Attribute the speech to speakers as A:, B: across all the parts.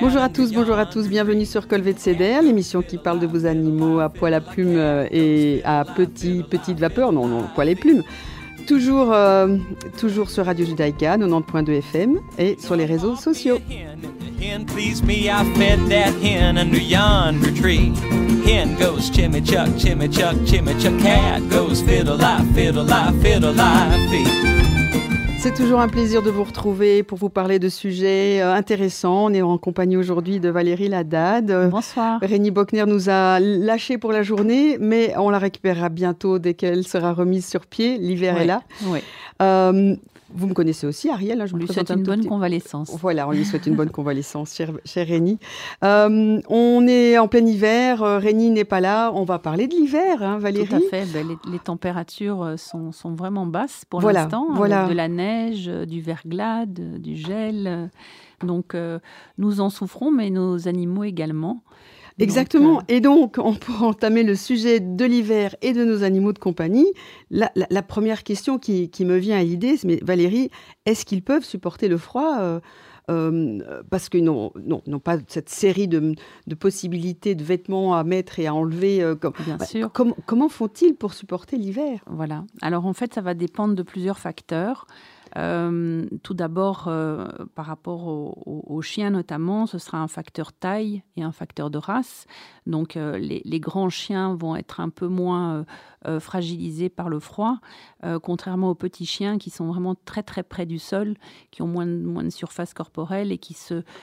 A: Bonjour à tous, bonjour à tous, bienvenue sur Colvet de CDR, l'émission qui parle de vos animaux à poil à plumes euh, et à petit, petite vapeur, non, non, poil et plumes. Toujours, euh, toujours sur Radio Judaïka, 90.2 FM et sur les réseaux sociaux. Hen goes. Cat goes C'est toujours un plaisir de vous retrouver pour vous parler de sujets euh, intéressants. On est en compagnie aujourd'hui de Valérie Ladad.
B: Bonsoir.
A: Rémi Bockner nous a lâché pour la journée, mais on la récupérera bientôt dès qu'elle sera remise sur pied. L'hiver est là.
B: Oui.
A: Euh, vous me connaissez aussi, Ariel.
B: Hein, je on lui souhaite une bonne convalescence.
A: Voilà, on lui souhaite une bonne convalescence, cher, cher Rémi. Euh, on est en plein hiver, euh, Rémi n'est pas là. On va parler de l'hiver, hein, Valérie.
B: Tout à fait. Ben, les, températures euh, sont, sont, vraiment basses pour l'instant. Voilà. de la neige, du verglas, du gel. Donc, nous en souffrons, mais nos animaux également.
A: Exactement. et donc, on pourra entamer le sujet de l'hiver et de nos animaux de compagnie. La, première question qui, me vient à l'idée, c'est, mais Valérie, est-ce qu'ils peuvent supporter le froid euh, euh, parce qu'ils n'ont non, non, pas cette série de, possibilités de vêtements à mettre et à enlever. Euh, comme,
B: Bien bah, sûr.
A: comment font-ils pour supporter l'hiver?
B: Voilà. Alors en fait, ça va dépendre de plusieurs facteurs. Euh, tout d'abord, euh, par rapport aux chiens notamment, ce sera un facteur taille et un facteur de race. Donc euh, les, grands chiens vont être un peu moins fragilisés par le froid, contrairement aux petits chiens qui sont vraiment très très près du sol, qui ont moins de, surface corporelle et qui,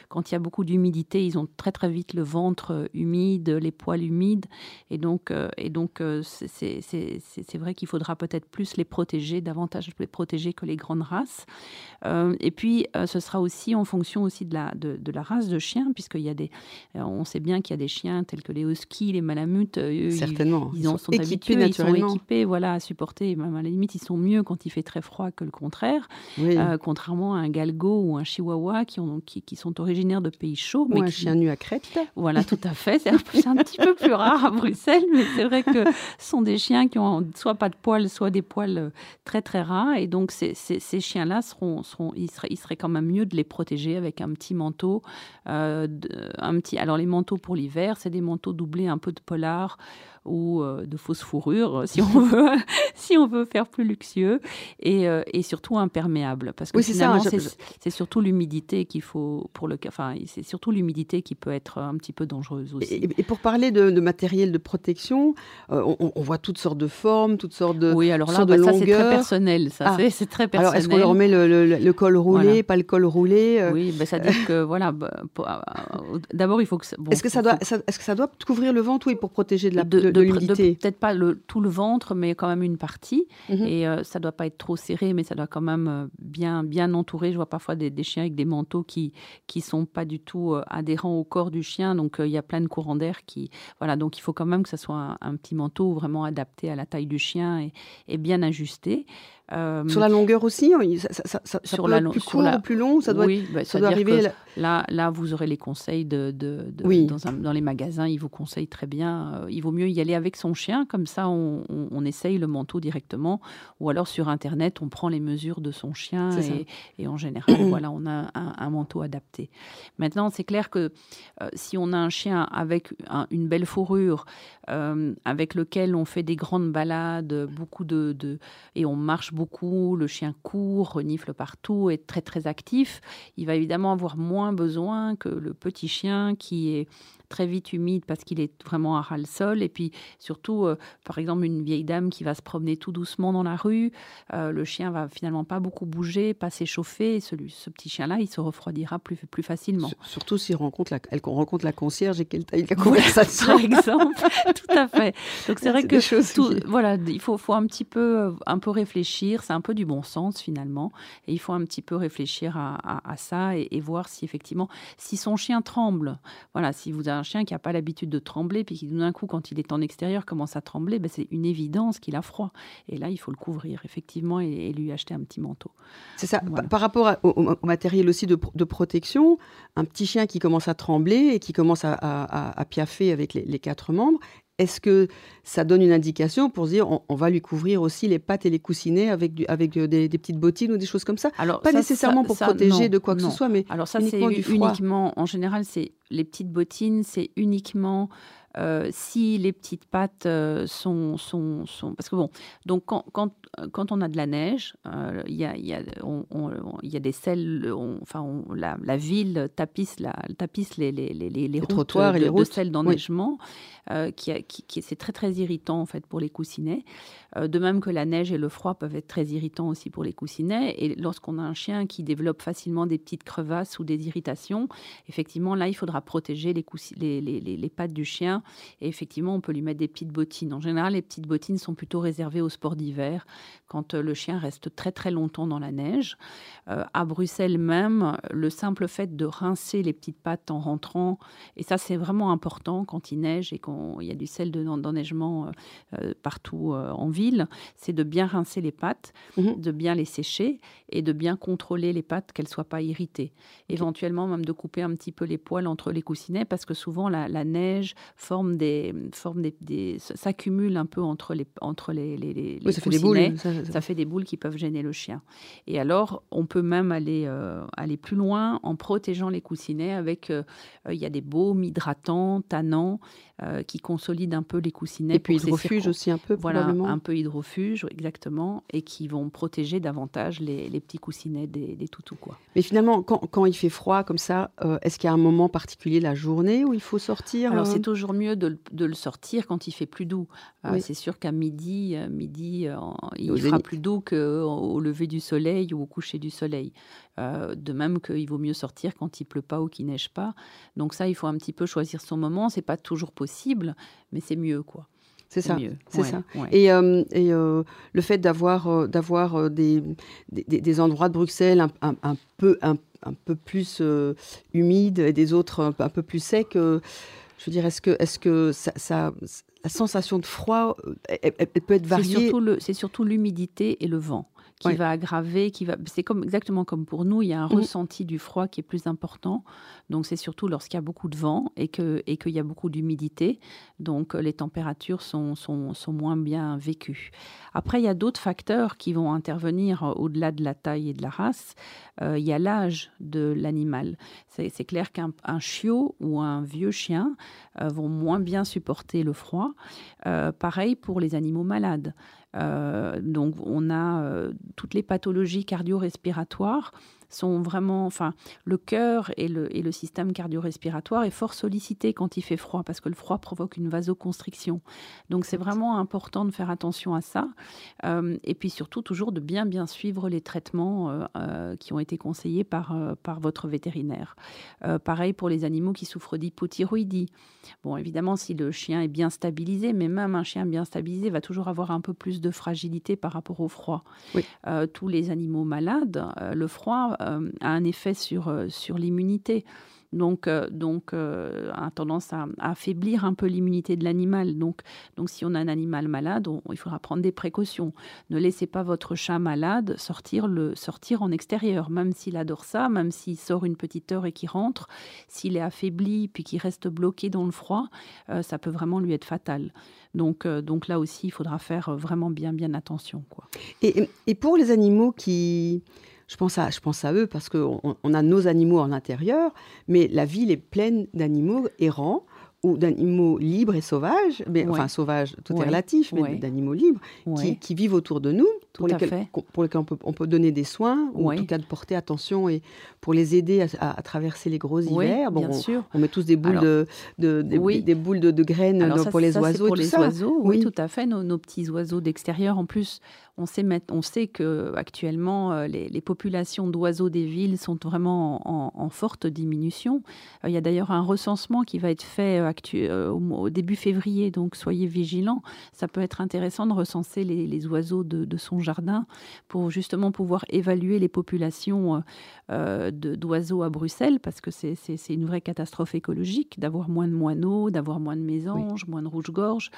B: quand il y a beaucoup d'humidité, ils ont très très vite le ventre humide, les poils humides. Et donc c'est vrai qu'il faudra peut-être plus les protéger, davantage les protéger que les grandes races. Euh, et puis, euh, ce sera aussi en fonction aussi de la, de, la race de chien, puisqu'il y a des, euh, on sait bien qu'il y a des chiens tels que les huskies, les malamutes,
A: Certainement.
B: Ils, sont, habitués, ils sont équipés, voilà, à supporter. Même à la limite, ils sont mieux quand il fait très froid que le contraire, contrairement à un galgo ou un chihuahua qui, ont, qui, qui sont originaires de pays chauds.
A: Ou un chien nu à crête.
B: Voilà, tout à fait. C'est un, un, petit peu plus rare à Bruxelles, mais c'est vrai que ce sont des chiens qui ont soit pas de poils, soit des poils très très rares. Et donc, ces, ces, ces chiens-là seront, seront, il serait, quand même mieux de les protéger avec un petit manteau, euh, un petit. Alors les manteaux pour l'hiver, c'est des manteaux doublés un peu de polar ou euh, de fausses fourrures, si on veut, si on veut faire plus luxueux, et, euh, et surtout imperméable, parce que finalement c'est surtout l'humidité qu'il faut pour le, enfin c'est surtout l'humidité qui peut être un petit peu dangereuse aussi.
A: Et, pour parler de, matériel de protection, euh, on, voit toutes sortes de formes, toutes sortes de
B: oui alors là bah, ça c'est très personnel, ça ah. c'est très personnel.
A: Alors est-ce qu'on leur met le, col roulé, pas le col roulé
B: Oui, bah, ça dit que voilà, bah, d'abord il faut que.
A: est-ce que ça doit, est-ce que ça doit couvrir le ventre, oui, pour protéger de la
B: de, Peut-être pas le, tout le ventre, mais quand même une partie. Mhm. Et euh, ça doit pas être trop serré, mais ça doit quand même euh, bien, bien entourer. Je vois parfois des, chiens avec des manteaux qui qui sont pas du tout euh, adhérents au corps du chien. Donc il y a plein de courants d'air qui. Voilà, donc il faut quand même que ça soit un, petit manteau vraiment adapté à la taille du chien et, et bien ajusté.
A: Euh, sur la longueur aussi, hein, ça, ça, sur peut la, être plus court ou plus long, ça doit,
B: oui, bah, ça doit arriver. Là, là, vous aurez les conseils de, de, oui. dans, dans, les magasins, ils vous conseillent très bien. Euh, il vaut mieux y aller avec son chien, comme ça, on, on, essaye le manteau directement, ou alors sur internet, on prend les mesures de son chien et, et, en général, voilà, on a un, manteau adapté. Maintenant, c'est clair que euh, si on a un chien avec une belle fourrure, avec lequel on fait des grandes balades, beaucoup de, de et on marche beaucoup, le chien court, renifle partout, est très très actif, il va évidemment avoir moins besoin que le petit chien qui est très vite humide parce qu'il est vraiment à ras le sol. Et puis surtout, euh, par exemple, une vieille dame qui va se promener tout doucement dans la rue, euh, le chien va finalement pas beaucoup bouger, pas s'échauffer. Et celui, ce petit chien-là, il se refroidira plus, plus facilement.
A: Surtout s'il rencontre la, elle rencontre la concierge et qu'elle taille la conversation.
B: par exemple, tout à fait. Donc c'est vrai que tout, voilà, il faut, faut un petit peu, euh, un peu réfléchir. C'est un peu du bon sens finalement. Et il faut un petit peu réfléchir à, à, ça et, et, voir si effectivement, si son chien tremble, voilà, si vous avez un chien qui n'a pas l'habitude de trembler, puis qui d'un coup, quand il est en extérieur, commence à trembler, ben c'est une évidence qu'il a froid. Et là, il faut le couvrir, effectivement, et, lui acheter un petit manteau.
A: C'est ça. Par rapport au, matériel aussi de, protection, un petit chien qui commence à trembler et qui commence à, piaffer avec les, quatre membres, est-ce que ça donne une indication pour se dire on, va lui couvrir aussi les pattes et les coussinets avec, du, avec euh, des, petites bottines ou des choses comme ça? Alors, Pas nécessairement pour protéger de quoi que ce soit, mais
B: Alors ça, c'est uniquement, en général, c'est les petites bottines, c'est uniquement euh, si les petites pattes euh, sont, sont, sont, Parce que bon, donc quand, quand, quand on a de la neige, euh, il y, a, y, a, y, a, des selles, enfin la, la, ville tapisse, la, tapisse les, les, les, les, trottoirs et les routes. de sel d'enneigement. qui, qui, c'est très très irritant en fait pour les coussinets. De même que la neige et le froid peuvent être très irritants aussi pour les coussinets. Et lorsqu'on a un chien qui développe facilement des petites crevasses ou des irritations, effectivement là il faudra protéger les, pattes du chien et effectivement, on peut lui mettre des petites bottines. En général, les petites bottines sont plutôt réservées au sport d'hiver, quand euh, le chien reste très très longtemps dans la neige. Euh, à Bruxelles même, le simple fait de rincer les petites pattes en rentrant, et ça c'est vraiment important quand il neige et qu'il y a du sel d'enneigement euh, partout en ville, c'est de bien rincer les pattes, mhm. de bien les sécher et de bien contrôler les pattes qu'elles ne soient pas irritées. Éventuellement même de couper un petit peu les poils entre les coussinets parce que souvent la, la neige forme des, forme des, s'accumule un peu entre les, entre les, les, les ça Fait des boules, ça, fait des boules qui peuvent gêner le chien. Et alors, on peut même aller, euh, aller plus loin en protégeant les coussinets avec, euh, il y a des baumes hydratants, tannants, euh, qui consolident un peu les coussinets.
A: Et puis hydrofuge aussi un peu,
B: Voilà, un peu hydrofuge, exactement, et qui vont protéger davantage les, les petits coussinets des, des, toutous. Quoi.
A: Mais finalement, quand, quand, il fait froid comme ça, est-ce qu'il y a un moment particulier la journée où il faut sortir
B: Alors, c'est toujours mieux de, de, le sortir quand il fait plus doux. C'est sûr qu'à midi, midi il fera plus doux qu'au lever du soleil ou au coucher du soleil. Euh, de même qu'il vaut mieux sortir quand il pleut pas ou qu'il neige pas. Donc ça, il faut un petit peu choisir son moment. C'est pas toujours possible, mais c'est mieux, quoi.
A: C'est ça, c'est ça. Et, euh, et euh, le fait d'avoir d'avoir des, des, endroits de Bruxelles un, un, peu un, un, peu plus humides et des autres un, peu plus secs. je veux dire, est-ce que est-ce que ça, ça, la sensation de froid, elle, peut être variée.
B: C'est surtout l'humidité et le vent qui va aggraver, qui va. C'est comme exactement comme pour nous, il y a un mmh ressenti du froid qui est plus important. Donc c'est surtout lorsqu'il y a beaucoup de vent et que et qu'il y a beaucoup d'humidité. Donc les températures sont, sont, sont moins bien vécues. Après, il y a d'autres facteurs qui vont intervenir euh, au-delà de la taille et de la race. Euh, il y a l'âge de l'animal. C'est clair qu'un chiot ou un vieux chien euh, vont moins bien supporter le froid. pareil pour les animaux malades. Euh, donc on a euh, toutes les pathologies cardio-respiratoires sont vraiment, enfin, le cœur et le, et le système cardio-respiratoire est fort sollicité quand il fait froid parce que le froid provoque une vasoconstriction. Donc c'est vraiment important de faire attention à ça. Euh, et puis surtout toujours de bien bien suivre les traitements euh, euh, qui ont été conseillés par, par votre vétérinaire. pareil pour les animaux qui souffrent d'hypothyroïdie. Bon, évidemment, si le chien est bien stabilisé, mais même un chien bien stabilisé va toujours avoir un peu plus de fragilité par rapport au froid. tous les animaux malades, le froid euh, a un effet sur, euh, sur l'immunité. Donc, euh, donc a tendance à, affaiblir un peu l'immunité de l'animal. Donc, donc, si on a un animal malade, il faudra prendre des précautions. Ne laissez pas votre chat malade sortir, le, sortir en extérieur, même s'il adore ça, même s'il sort une petite heure et qu'il rentre. S'il est affaibli puis qu'il reste bloqué dans le froid, ça peut vraiment lui être fatal. Donc, donc là aussi, il faudra faire vraiment bien, bien attention. Quoi.
A: Et, et pour les animaux qui je pense à, eux parce qu'on on a nos animaux en intérieur, mais la ville est pleine d'animaux errants ou d'animaux libres et sauvages, mais, enfin sauvages, tout est relatif, mais d'animaux libres qui, qui, vivent autour de nous, pour lesquels, pour lesquels on, peut, on, peut, donner des soins, ou en tout cas de porter attention et pour les aider à, traverser les gros hivers.
B: Bon,
A: bien
B: on, sûr.
A: on met tous des boules, de, de, des, boules de, graines pour les oiseaux.
B: Pour
A: les
B: oiseaux, oui, tout à fait. Nos, nos petits oiseaux d'extérieur, en plus, on sait, on sait que actuellement euh, les, populations d'oiseaux des villes sont vraiment en, forte diminution. Euh, il y a d'ailleurs un recensement qui va être fait euh, au, début février, donc soyez vigilants. Ça peut être intéressant de recenser les, oiseaux de, son jardin pour justement pouvoir évaluer les populations d'oiseaux à Bruxelles, parce que c'est une vraie catastrophe écologique d'avoir moins de moineaux, d'avoir moins de mésanges, moins de rouge-gorge.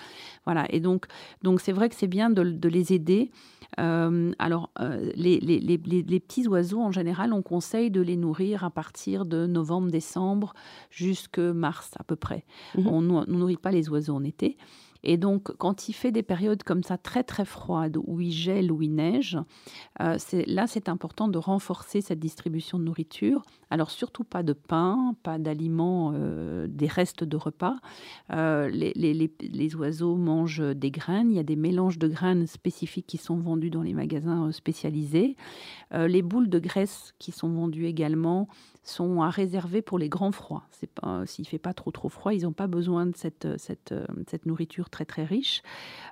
B: Voilà. Et donc, donc c'est vrai que c'est bien de les aider. Euh, alors, euh, les, les, les, les, petits oiseaux, en général, on conseille de les nourrir à partir de novembre-décembre jusqu'à mars à peu près. Mhm. On ne nourrit pas les oiseaux en été. Et donc, quand il fait des périodes comme ça très très froides, où il gèle, où il neige, euh, là c'est important de renforcer cette distribution de nourriture. Alors surtout pas de pain, pas d'aliments, euh, des restes de repas. Euh, les, les, les, oiseaux mangent des graines. Il y a des mélanges de graines spécifiques qui sont vendus dans les magasins spécialisés. les boules de graisse qui sont vendues également sont à réserver pour les grands froids. C'est pas s'il fait pas trop trop froid, ils n'ont pas besoin de cette, cette, cette nourriture très très riche.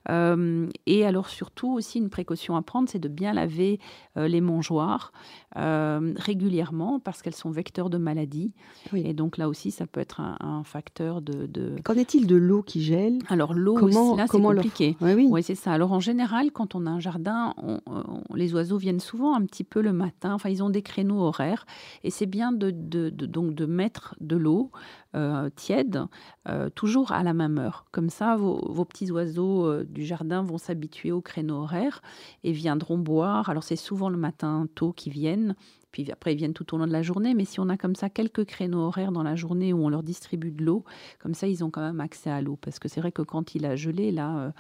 B: Euh, et alors surtout aussi une précaution à prendre, c'est de bien laver euh, les mangeoires euh, régulièrement parce qu'elles sont vecteurs de maladies. Et donc là aussi, ça peut être un, facteur de.
A: Qu'en est-il de l'eau qui gèle?
B: Alors l'eau, comment, là, c'est compliqué. Oui, oui. c'est ça. Alors en général, quand on a un jardin, les oiseaux viennent souvent un petit peu le matin. Enfin, ils ont des créneaux horaires et c'est bien de, de, donc de mettre de l'eau euh, tiède, euh, toujours à la même heure. Comme ça, vos, petits oiseaux euh, du jardin vont s'habituer au créneau horaire et viendront boire. Alors c'est souvent le matin tôt qu'ils viennent, puis après ils viennent tout au long de la journée. Mais si on a comme ça quelques créneaux horaires dans la journée où on leur distribue de l'eau, comme ça ils ont quand même accès à l'eau. Parce que c'est vrai que quand il a gelé, là,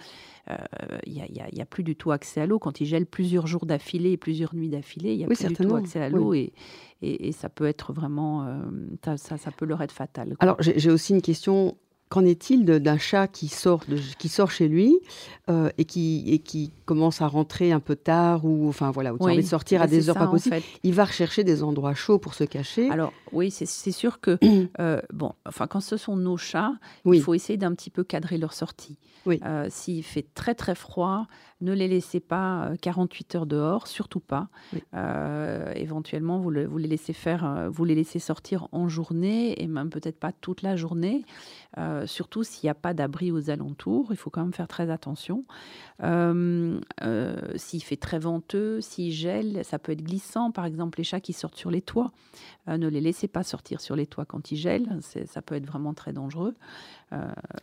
B: il n'y a, plus du tout accès à l'eau. Quand il gèle plusieurs jours d'affilée et plusieurs nuits d'affilée, il n'y a plus du tout accès à l'eau. Et, et, ça peut être vraiment, euh, ça, ça, peut leur être fatal.
A: Alors j'ai aussi une question Qu'en est-il d'un chat qui sort, de, qui sort chez lui euh, et, qui, et qui commence à rentrer un peu tard ou enfin voilà, ou envie de sortir à des heures pas possibles Il va rechercher des endroits chauds pour se cacher.
B: Alors oui, c'est sûr que euh, bon, enfin quand ce sont nos chats, il faut essayer d'un petit peu cadrer leur sortie. Euh, s'il fait très très froid, ne les laissez pas 48 heures dehors, surtout pas. éventuellement, vous, vous, les laissez faire, vous les laissez sortir en journée et même peut-être pas toute la journée. Euh, surtout s'il n'y a pas d'abri aux alentours, il faut quand même faire très attention. Euh, euh, s'il fait très venteux, s'il gèle, ça peut être glissant. Par exemple, les chats qui sortent sur les toits, ne les laissez pas sortir sur les toits quand il gèle, ça peut être vraiment très dangereux.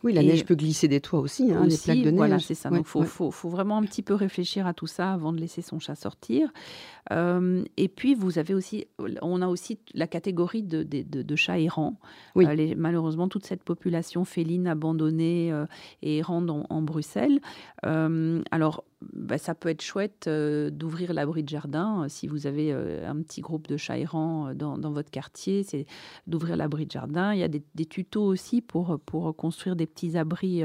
A: oui, la neige peut glisser des toits aussi, hein, les plaques de neige.
B: Voilà, c'est ça. Donc, il faut, vraiment un petit peu réfléchir à tout ça avant de laisser son chat sortir. et puis, vous avez aussi, on a aussi la catégorie de, de, chats errants. malheureusement, toute cette population féline abandonnée et errante en, Bruxelles. alors, bah, ça peut être chouette euh, d'ouvrir l'abri de jardin. Euh, si vous avez euh, un petit groupe de chats errants dans, votre quartier, c'est d'ouvrir l'abri de jardin. Il y a des, tutos aussi pour, pour construire des petits abris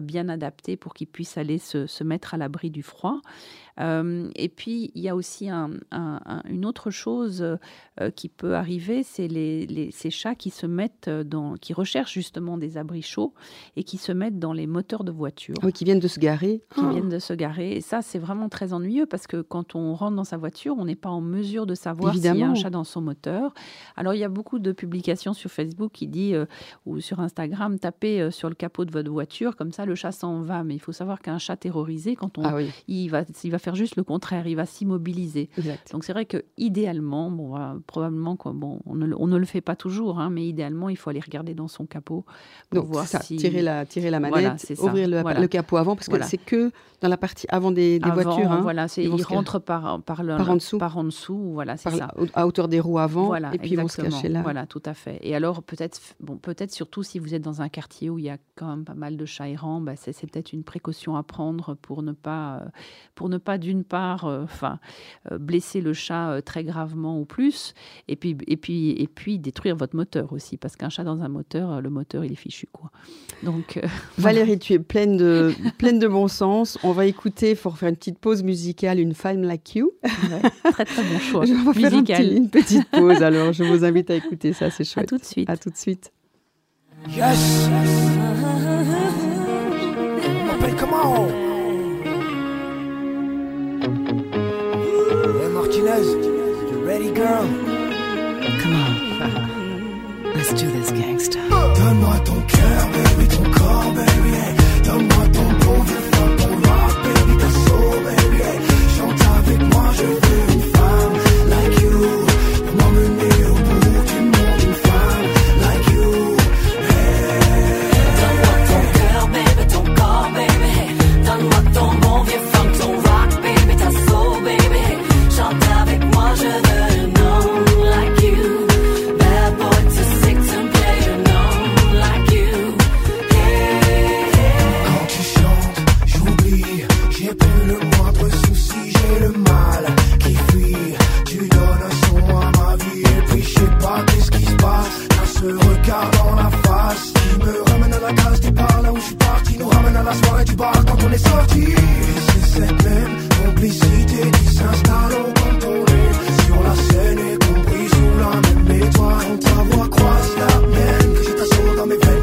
B: bien adaptés pour qu'ils puissent aller se, se mettre à l'abri du froid. Et puis, il y a aussi une autre chose qui peut arriver, c'est les, ces chats qui se mettent dans, qui recherchent justement des abris chauds et qui se mettent dans les moteurs de voiture.
A: Oui, qui viennent de se garer.
B: Qui viennent de se garer et ça, c'est vraiment très ennuyeux parce que quand on rentre dans sa voiture, on n'est pas en mesure de savoir s'il y a un chat dans son moteur. Alors, il y a beaucoup de publications sur Facebook qui dit euh, ou sur Instagram, tapez euh, sur le capot de votre voiture, comme ça le chat s'en va. Mais il faut savoir qu'un chat terrorisé, quand on, ah il, va, il va faire juste le contraire, il va s'immobiliser. Donc, c'est vrai que idéalement, bon, probablement, quoi, bon, on ne, on ne, le fait pas toujours, hein, mais idéalement, il faut aller regarder dans son capot pour voir
A: ça,
B: si...
A: tirer la, tirer la manette, ouvrir le, le, capot avant, parce que c'est que dans la partie avant des, voitures. Hein,
B: voilà, ils, ils rentrent par, par,
A: par, en dessous.
B: Par en dessous, voilà, c'est ça.
A: À hauteur des roues avant, et puis ils vont se cacher là.
B: Voilà, tout à fait. Et alors, peut-être bon, peut surtout si vous êtes dans un quartier où il y a quand même pas mal de chats errants, bah, c'est peut-être une précaution à prendre pour ne pas, euh, pour ne pas d'une part, euh, enfin, euh, blesser le chat très gravement ou plus, et puis, et, puis, et puis détruire votre moteur aussi, parce qu'un chat dans un moteur, le moteur, il est fichu. Quoi. Donc,
A: Valérie, tu es pleine de, pleine de bon sens. On va écouter, pour faire une petite pause musicale, une femme like you.
B: très très bon choix.
A: je vais faire une petite pause, alors je vous invite à écouter ça, c'est chouette.
B: À tout de suite.
A: À tout de suite.
C: Yes. M'appelle comment? Hey Martinez, you ready girl oh,
D: Come on. Let's do this gangsta.
C: Donne-moi ton cœur, baby, ton corps, baby. Donne-moi ton bon vieux dans la face. Qui me ramène à la case départ là où je suis parti. Nous ramène à la soirée du bar quand on est sorti. Et c'est cette même complicité qui s'installe au contrôlé. Sur la scène et compris sous la même étoile. Quand ta voix croise la mienne Que je t'assaut dans mes veines.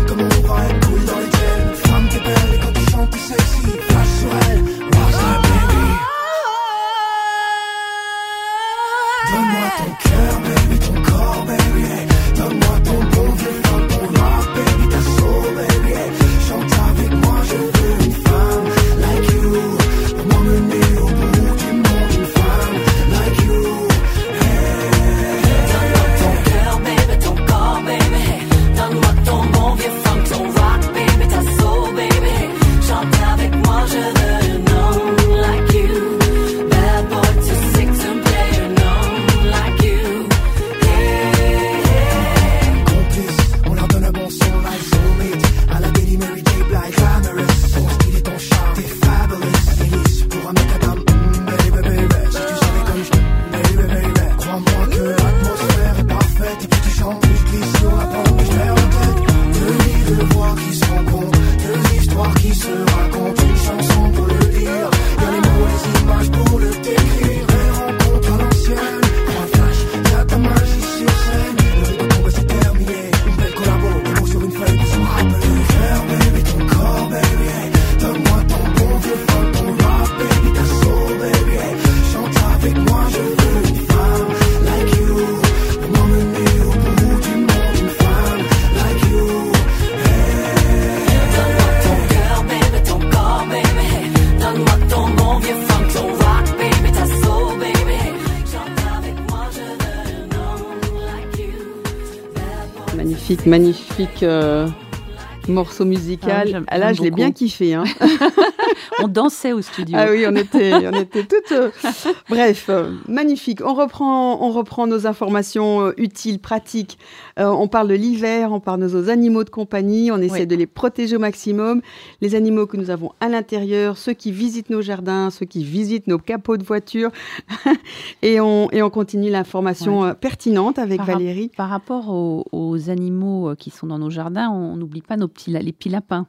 A: Magnifique euh, morceau musical. Ah, Là, je l'ai bien kiffé. Hein.
B: on dansait au studio.
A: Ah oui, on était, on était toutes. Euh, bref, euh, magnifique. On reprend, on reprend nos informations utiles, pratiques. on parle de l'hiver, on parle de nos animaux de compagnie, on essaie de les protéger au maximum. Les animaux que nous avons à l'intérieur, ceux qui visitent nos jardins, ceux qui visitent nos capots de voiture. et, on, et on continue l'information pertinente avec Valérie.
B: par rapport aux, aux, animaux qui sont dans nos jardins, on n'oublie pas nos petits, les petits lapins.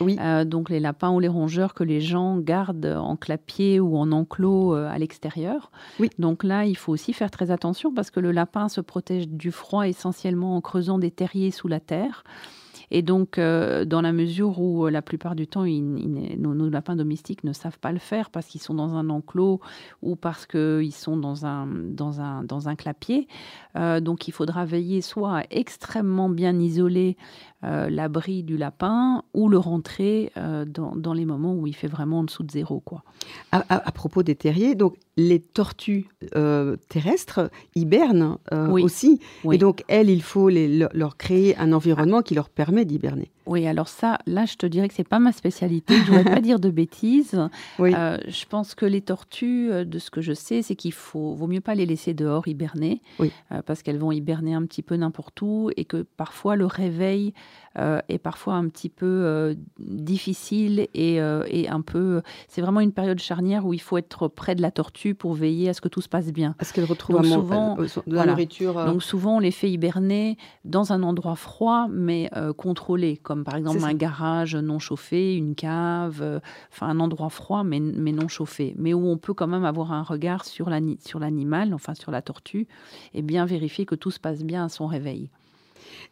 A: Oui.
B: Euh, donc les lapins ou les rongeurs que les gens gardent en clapier ou en enclos euh, à l'extérieur.
A: Oui.
B: Donc là, il faut aussi faire très attention parce que le lapin se protège du froid essentiellement en creusant des terriers sous la terre. Et donc, euh, dans la mesure où la plupart du temps, nos, lapins domestiques ne savent pas le faire parce qu'ils sont dans un enclos ou parce qu'ils sont dans un, dans un, dans un clapier, donc il faudra veiller soit à extrêmement bien isoler euh, l'abri du lapin ou le rentrer euh, dans, les moments où il fait vraiment en dessous de zéro. Quoi.
A: À, propos des terriers, donc les tortues euh, terrestres hibernent aussi. Et donc, elles, il faut leur créer un environnement qui leur permet d'hiberner.
B: Oui, alors ça, là, je te dirais que c'est pas ma spécialité. Je ne voudrais pas dire de bêtises.
A: Oui.
B: je pense que les tortues, de ce que je sais, c'est qu'il faut vaut mieux pas les laisser dehors hiberner,
A: oui.
B: parce qu'elles vont hiberner un petit peu n'importe où et que parfois le réveil euh, est parfois un petit peu euh, difficile et, euh, et, un peu. C'est vraiment une période charnière où il faut être près de la tortue pour veiller à ce que tout se passe bien.
A: À ce qu'elle retrouve souvent, de la nourriture.
B: Donc souvent, on les fait hiberner dans un endroit froid, mais contrôlé, comme par exemple un garage non chauffé, une cave, enfin un endroit froid, mais, mais non chauffé, mais où on peut quand même avoir un regard sur l'animal, enfin sur la tortue, et bien vérifier que tout se passe bien à son réveil.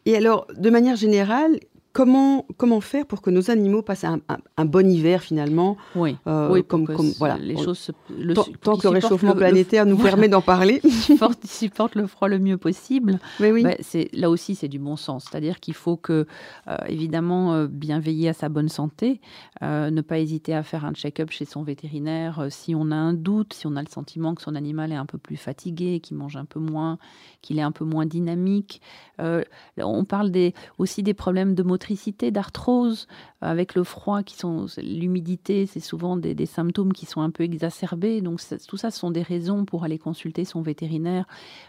A: Et alors, de manière générale, comment, comment faire pour que nos animaux passent un, un, bon hiver finalement
B: Oui,
A: euh,
B: oui comme, comme voilà. les choses.
A: Le, tant, que le réchauffement planétaire nous permet d'en parler.
B: supporte le froid le mieux possible.
A: Mais oui.
B: Bah, c'est, là aussi, c'est du bon sens. C'est-à-dire qu'il faut que, euh, évidemment, euh, bien veiller à sa bonne santé, ne pas hésiter à faire un check-up chez son vétérinaire si on a un doute, si on a le sentiment que son animal est un peu plus fatigué, qu'il mange un peu moins, qu'il est un peu moins dynamique. on parle des, aussi des problèmes de motricité, d'arthrose. Avec le froid, qui sont l'humidité, c'est souvent des, symptômes qui sont un peu exacerbés. Donc tout ça, ce sont des raisons pour aller consulter son vétérinaire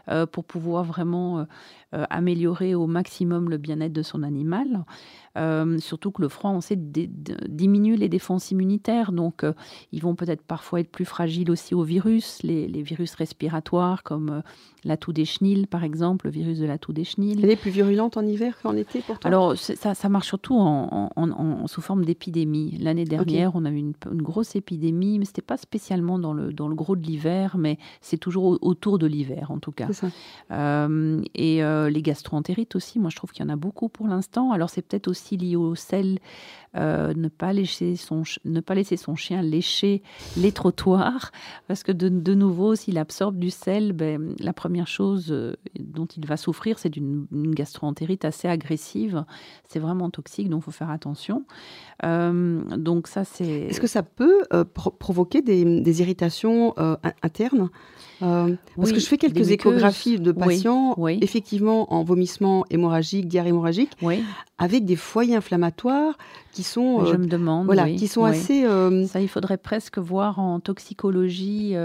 B: euh, pour pouvoir vraiment euh, améliorer au maximum le bien-être de son animal. Euh, surtout que le froid, on sait, diminue les défenses immunitaires. Donc, euh, ils vont peut-être parfois être plus fragiles aussi aux virus, les, virus respiratoires comme la toux des chenilles, par exemple, le virus de la toux des chenilles.
A: Elle est plus virulente en hiver qu'en été pourtant
B: Alors, ça, ça, marche surtout en, sous forme d'épidémie. L'année dernière, on a eu une, grosse épidémie, mais ce n'était pas spécialement dans le, dans le gros de l'hiver, mais c'est toujours autour de l'hiver, en tout cas. Ça. et euh, les gastroentérites aussi, moi je trouve qu'il y en a beaucoup pour l'instant. Alors c'est peut-être aussi lié au sel, euh, ne, pas laisser son, ne pas laisser son chien lécher les trottoirs, parce que de, nouveau, s'il absorbe du sel, ben, la première chose euh, dont il va souffrir, c'est d'une gastroentérite assez agressive. C'est vraiment toxique, donc il faut faire attention. Donc ça, c'est...
A: Est-ce que ça peut provoquer des, des irritations internes? Euh, parce que je fais quelques échographies de patients, effectivement en vomissement hémorragique, diarrhée hémorragique, avec des foyers inflammatoires qui sont,
B: je euh, me demande,
A: voilà, qui sont assez. Euh,
B: Ça, il faudrait presque voir en toxicologie.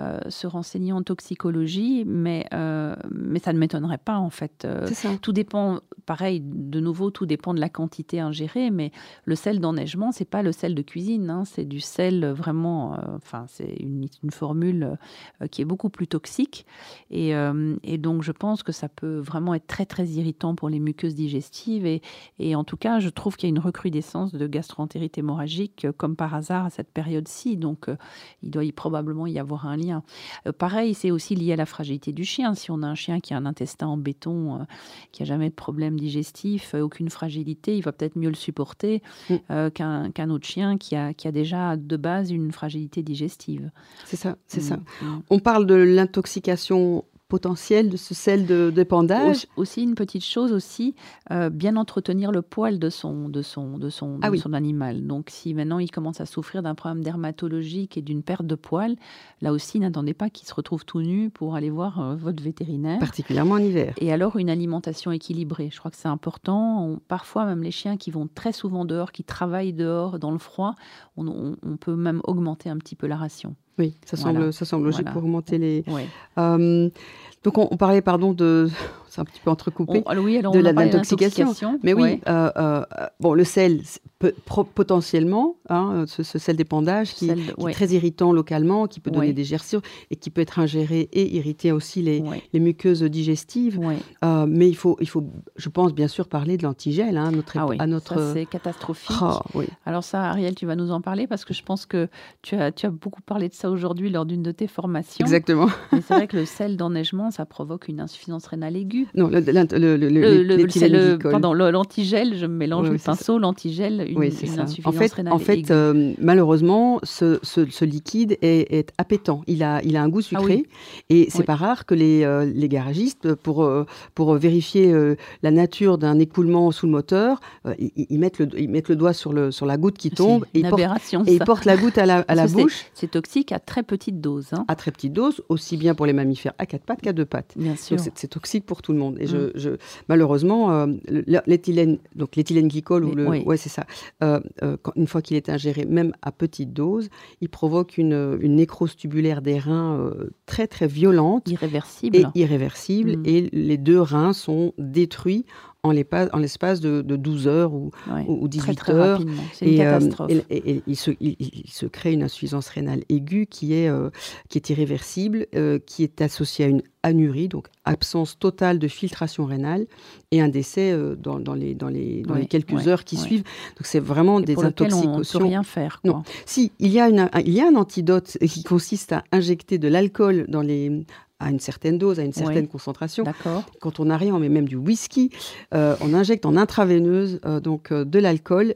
B: Euh, se renseigner en toxicologie, mais, euh, mais ça ne m'étonnerait pas en fait. Euh, tout dépend, pareil, de nouveau, tout dépend de la quantité ingérée, mais le sel d'enneigement, c'est pas le sel de cuisine, hein, c'est du sel vraiment, enfin, c'est une, une, formule qui est beaucoup plus toxique. Et, et, donc, je pense que ça peut vraiment être très, très irritant pour les muqueuses digestives. Et, et en tout cas, je trouve qu'il y a une recrudescence de gastroentérite hémorragique, comme par hasard, à cette période-ci. Donc, il doit y probablement y avoir un lien euh, pareil, c'est aussi lié à la fragilité du chien. Si on a un chien qui a un intestin en béton, euh, qui a jamais de problème digestif, euh, aucune fragilité, il va peut-être mieux le supporter mm. qu'un autre chien qui a, qui a déjà de base une fragilité digestive.
A: C'est ça, c'est ça. Mm. Mm. On parle de l'intoxication potentiel de ce sel de d'épandage.
B: Aussi une petite chose aussi, euh, bien entretenir le poil de son de son de son,
A: ah
B: son animal. Donc si maintenant il commence à souffrir d'un problème dermatologique et d'une perte de poil, là aussi n'attendez pas qu'il se retrouve tout nu pour aller voir euh, votre vétérinaire.
A: Particulièrement en hiver.
B: Et alors une alimentation équilibrée. Je crois que c'est important. parfois même les chiens qui vont très souvent dehors, qui travaillent dehors dans le froid, on, peut même augmenter un petit peu la ration.
A: Oui, ça semble, ça semble logique pour augmenter les. Euh, donc on, parlait, pardon, de, c'est un petit peu entrecoupé,
B: de l'intoxication.
A: Mais oui, euh, euh, bon, le sel, potentiellement, hein, ce, sel d'épandage qui, est très irritant localement, qui peut donner des gerçures et qui peut être ingéré et irriter aussi les, les muqueuses digestives. Euh, mais il faut, il faut, je pense, bien sûr, parler de l'antigel hein, notre,
B: ah
A: à notre.
B: c'est catastrophique. Ah, Alors ça, Ariel, tu vas nous en parler parce que je pense que tu as, tu as beaucoup parlé de ça aujourd'hui lors d'une de tes formations.
A: Exactement.
B: c'est vrai que le sel d'enneigement, ça provoque une insuffisance rénale aiguë.
A: Non, le, le, le,
B: pardon, l'antigel, je mélange le pinceau, l'antigel, une,
A: oui, une insuffisance en fait, rénale En fait, euh, malheureusement, ce, ce, liquide est, est, appétant. Il a, il a un goût ah sucré. Et c'est pas rare que les, euh, les garagistes, pour, euh, pour vérifier la nature d'un écoulement sous le moteur, ils, mettent le, ils mettent le doigt sur, le, sur la goutte qui tombe et,
B: ils portent,
A: et ils portent la goutte à la, à la bouche.
B: C'est toxique à très petite dose. Hein.
A: À très petite dose, aussi bien pour les mammifères à quatre pattes qu'à deux pattes.
B: Bien sûr.
A: C'est toxique pour tout le monde. Et je, mm. je, malheureusement, l'éthylène, donc l'éthylène glycol, ou le, ouais, c'est ça. Euh, euh, une fois qu'il est ingéré, même à petite dose, il provoque une, une nécrose tubulaire des reins euh, très très violente.
B: Irréversible.
A: Et irréversible. Mm. Et les deux reins sont détruits en l'espace de, de, 12 heures ou, ou 18
B: très,
A: heures.
B: C'est une catastrophe.
A: et, il, se, il, se, crée une insuffisance rénale aiguë qui est, qui est irréversible, qui est associée à une anurie, donc absence totale de filtration rénale, et un décès dans, dans, les, dans, les, dans les quelques heures qui suivent. Donc c'est vraiment des intoxications. On ne peut
B: rien faire.
A: Non. Si, il y, a une, il y a un antidote qui consiste à injecter de l'alcool dans les, à une certaine dose, à une certaine concentration. Quand on a rien, on met même du whisky. Euh, on injecte en intraveineuse euh, donc euh, de l'alcool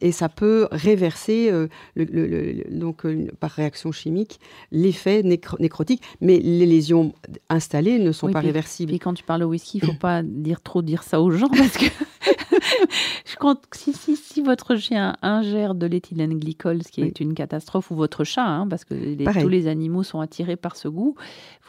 A: et ça peut réverser le, donc par réaction chimique l'effet nécrotique. Mais les lésions installées ne sont pas réversibles.
B: Et quand tu parles au whisky, il faut pas dire trop dire ça aux gens parce que Je compte, si, si, si votre chien ingère de l'éthylène glycol, ce qui est une catastrophe, ou votre chat, hein, parce que tous les animaux sont attirés par ce goût,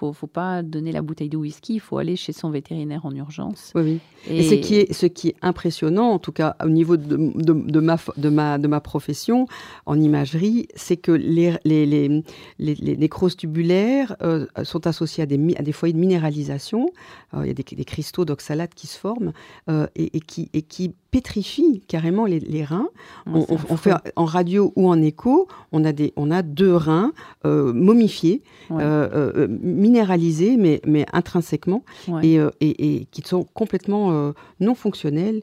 B: il ne faut pas donner la bouteille de whisky, il faut aller chez son vétérinaire en urgence.
A: Oui, oui. Et, ce, qui est, ce qui est impressionnant, en tout cas au niveau de, de, ma, de, ma, de ma profession en imagerie, c'est que les, les, les, les, nécroses tubulaires euh, sont associées à des, à des foyers de minéralisation. Euh, il y a des, des cristaux d'oxalate qui se forment euh, et, et, qui, et qui pétrifie carrément les, reins. on, fait en radio ou en écho, on a, des, on a deux reins euh, momifiés, euh, euh, minéralisés, mais, mais intrinsèquement, et, et, qui sont complètement non fonctionnels.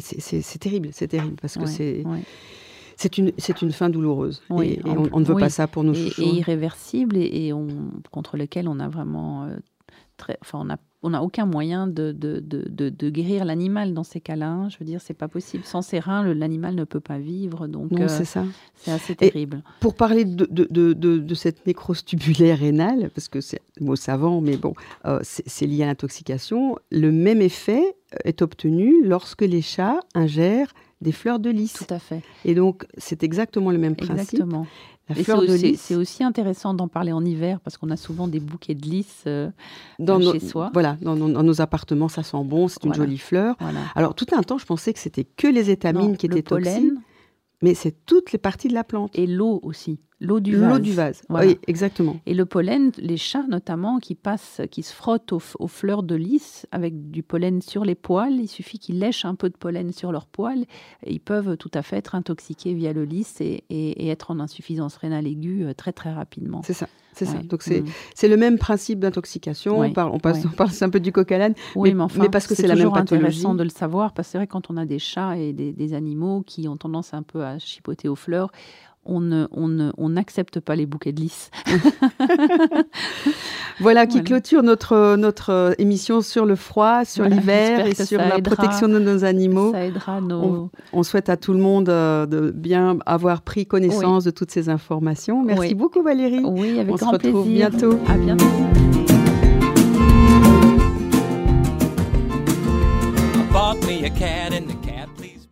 A: c'est terrible, c'est terrible, parce que c'est... C'est une, c'est une fin douloureuse. et, on, ne veut pas ça pour nos chouchous.
B: Et irréversible, et, on, contre lequel on a vraiment très, enfin, on a on n'a aucun moyen de, de, de, de guérir l'animal dans ces cas-là. Hein. Je veux dire, c'est pas possible. Sans ces reins, l'animal ne peut pas vivre. Donc,
A: non, c'est ça.
B: C'est assez terrible.
A: pour parler de, cette nécrose tubulaire rénale, parce que c'est un mot savant, mais bon, euh, c'est lié à l'intoxication, le même effet est obtenu lorsque les chats ingèrent des fleurs de lys.
B: Tout à fait.
A: Et donc, c'est exactement le même principe.
B: Exactement. C'est aussi intéressant d'en parler en hiver parce qu'on a souvent des bouquets de lys euh, dans chez soi.
A: Voilà, dans, nos appartements, ça sent bon, c'est une jolie fleur. Alors, tout un temps, je pensais que c'était que les étamines qui étaient toxiques. Mais c'est toutes les parties de la plante.
B: Et l'eau aussi. L'eau du vase.
A: L'eau du vase, oui, exactement.
B: Et le pollen, les chats notamment, qui passent, qui se frottent aux, fleurs de lys avec du pollen sur les poils, il suffit qu'ils lèchent un peu de pollen sur leurs poils, et ils peuvent tout à fait être intoxiqués via le lys et, et, être en insuffisance rénale aiguë euh, très très rapidement.
A: C'est ça. C'est ça. Donc c'est mm. le même principe d'intoxication. On, parle, on, passe, un peu du coq à l'âne,
B: oui, mais, enfin, parce que c'est la même pathologie. intéressant de le savoir parce que c'est vrai quand on a des chats et des, des, animaux qui ont tendance un peu à chipoter aux fleurs, on n'accepte on pas les bouquets de lys.
A: voilà qui clôture notre, notre émission sur le froid, sur l'hiver et sur la protection de nos animaux.
B: Ça aidera nos...
A: on, souhaite à tout le monde euh, de bien avoir pris connaissance de toutes ces informations. Merci beaucoup Valérie.
B: Oui, avec
A: on
B: grand
A: se retrouve bientôt.
B: À bientôt. me a cat in the